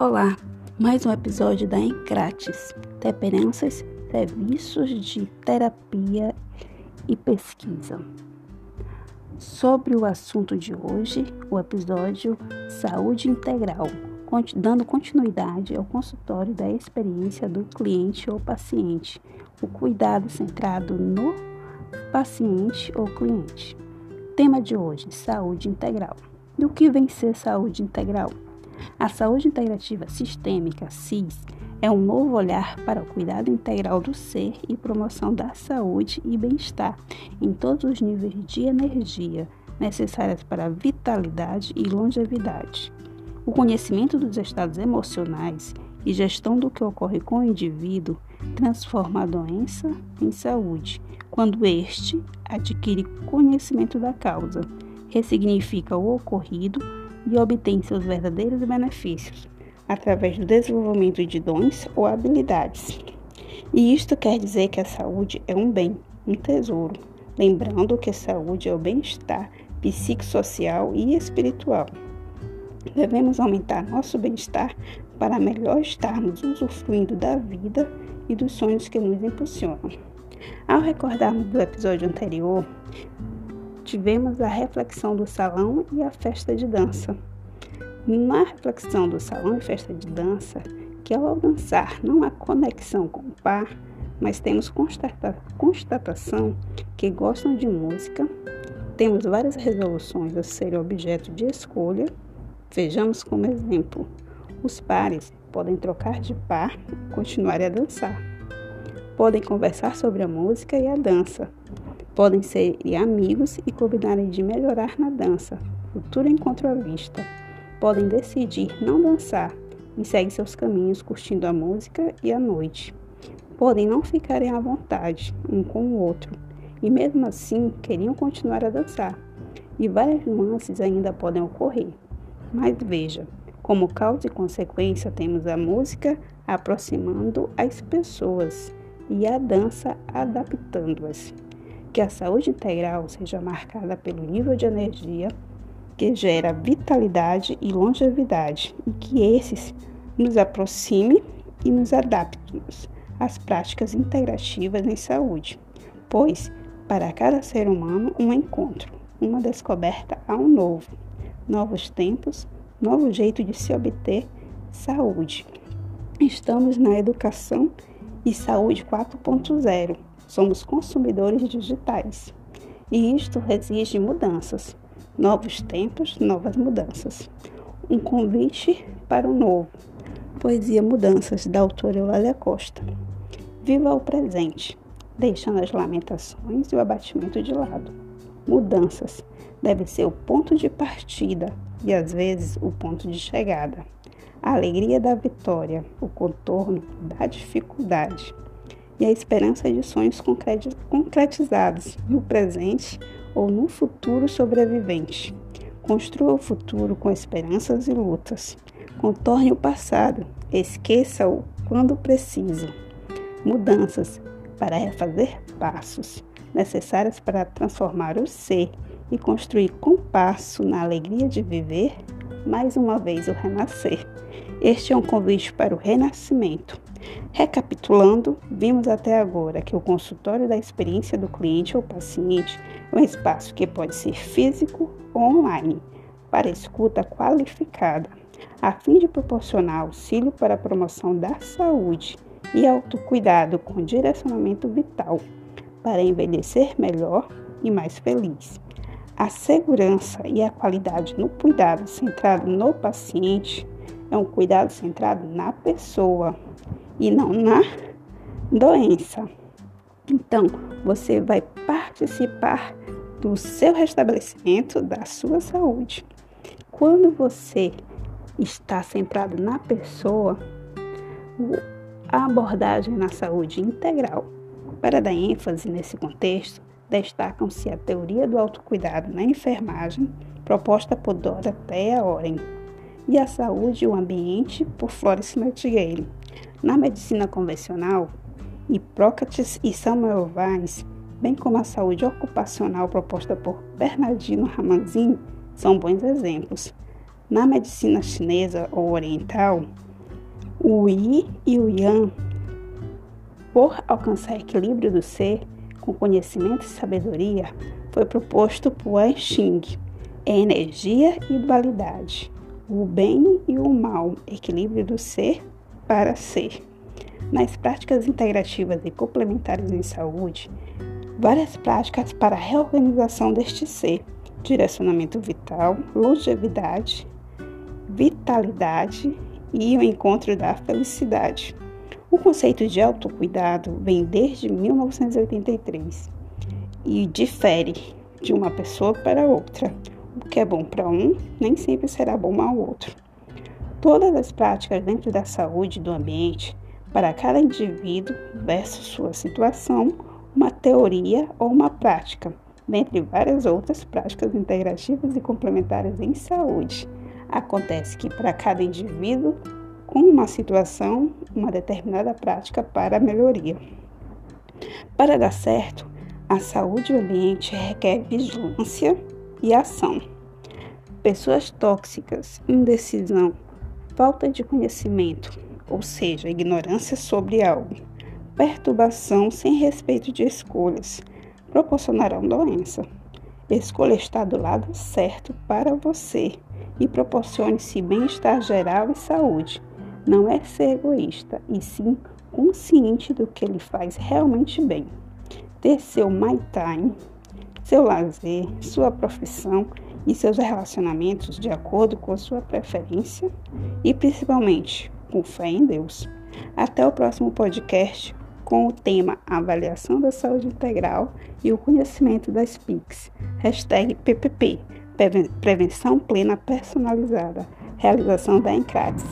Olá, mais um episódio da Encrates, Dependências, Serviços de Terapia e Pesquisa. Sobre o assunto de hoje, o episódio Saúde Integral, dando continuidade ao consultório da experiência do cliente ou paciente, o cuidado centrado no paciente ou cliente. Tema de hoje: saúde integral. Do que vem ser saúde integral? A saúde integrativa sistêmica, SIS, é um novo olhar para o cuidado integral do ser e promoção da saúde e bem-estar em todos os níveis de energia necessários para a vitalidade e longevidade. O conhecimento dos estados emocionais e gestão do que ocorre com o indivíduo transforma a doença em saúde, quando este adquire conhecimento da causa, ressignifica o ocorrido e obtém seus verdadeiros benefícios através do desenvolvimento de dons ou habilidades. E isto quer dizer que a saúde é um bem, um tesouro, lembrando que a saúde é o bem-estar psicossocial e espiritual. Devemos aumentar nosso bem-estar para melhor estarmos usufruindo da vida e dos sonhos que nos impulsionam. Ao recordarmos do episódio anterior, tivemos a reflexão do salão e a festa de dança. Na reflexão do salão e festa de dança, que ao dançar não há conexão com o par, mas temos constata constatação que gostam de música, temos várias resoluções a serem objeto de escolha. Vejamos como exemplo: os pares podem trocar de par e continuar a dançar. Podem conversar sobre a música e a dança, Podem ser amigos e combinarem de melhorar na dança. Futuro encontro à vista. Podem decidir não dançar e seguem seus caminhos curtindo a música e a noite. Podem não ficarem à vontade um com o outro e mesmo assim queriam continuar a dançar. E várias nuances ainda podem ocorrer. Mas veja, como causa e consequência temos a música aproximando as pessoas e a dança adaptando-as que a saúde integral seja marcada pelo nível de energia que gera vitalidade e longevidade e que esses nos aproxime e nos adaptemos às práticas integrativas em saúde, pois para cada ser humano um encontro, uma descoberta há um novo, novos tempos, novo jeito de se obter saúde. Estamos na educação e saúde 4.0 Somos consumidores digitais e isto exige mudanças, novos tempos, novas mudanças. Um convite para o novo. Poesia Mudanças, da autora Eulália Costa. Viva o presente, deixando as lamentações e o abatimento de lado. Mudanças deve ser o ponto de partida e às vezes o ponto de chegada. A alegria da vitória, o contorno da dificuldade e a esperança de sonhos concretizados no presente ou no futuro sobrevivente. Construa o futuro com esperanças e lutas. Contorne o passado, esqueça-o quando preciso. Mudanças para refazer passos necessárias para transformar o ser e construir com passo na alegria de viver, mais uma vez o renascer. Este é um convite para o renascimento Recapitulando, vimos até agora que o consultório da experiência do cliente ou paciente é um espaço que pode ser físico ou online, para escuta qualificada, a fim de proporcionar auxílio para a promoção da saúde e autocuidado com direcionamento vital, para envelhecer melhor e mais feliz. A segurança e a qualidade no cuidado centrado no paciente é um cuidado centrado na pessoa e não na doença. Então, você vai participar do seu restabelecimento, da sua saúde. Quando você está centrado na pessoa, a abordagem na saúde integral. Para dar ênfase nesse contexto, destacam-se a teoria do autocuidado na enfermagem, proposta por Dorothea Oren, e a saúde e o ambiente por Florence Nightingale. Na medicina convencional, Hipócrates e Samuel Weiss, bem como a saúde ocupacional proposta por Bernardino Ramanzin, são bons exemplos. Na medicina chinesa ou oriental, O Yi e o Yang, por alcançar equilíbrio do ser com conhecimento e sabedoria, foi proposto por Xing. É energia e dualidade, o bem e o mal, equilíbrio do ser para ser. Nas práticas integrativas e complementares em saúde, várias práticas para a reorganização deste ser, direcionamento vital, longevidade, vitalidade e o encontro da felicidade. O conceito de autocuidado vem desde 1983 e difere de uma pessoa para outra. O que é bom para um nem sempre será bom ao outro. Todas as práticas dentro da saúde do ambiente, para cada indivíduo versus sua situação, uma teoria ou uma prática, dentre várias outras práticas integrativas e complementares em saúde. Acontece que para cada indivíduo com uma situação, uma determinada prática para melhoria. Para dar certo, a saúde do ambiente requer vigilância e ação. Pessoas tóxicas, indecisão, falta de conhecimento, ou seja, ignorância sobre algo, perturbação sem respeito de escolhas, proporcionarão doença. Escolha estar do lado certo para você e proporcione-se bem-estar geral e saúde não é ser egoísta, e sim consciente do que ele faz realmente bem. Ter seu my time, seu lazer, sua profissão e seus relacionamentos de acordo com sua preferência e principalmente com fé em Deus. Até o próximo podcast com o tema Avaliação da Saúde Integral e o Conhecimento das PICs. Hashtag PPP, Prevenção Plena Personalizada. Realização da Encrates.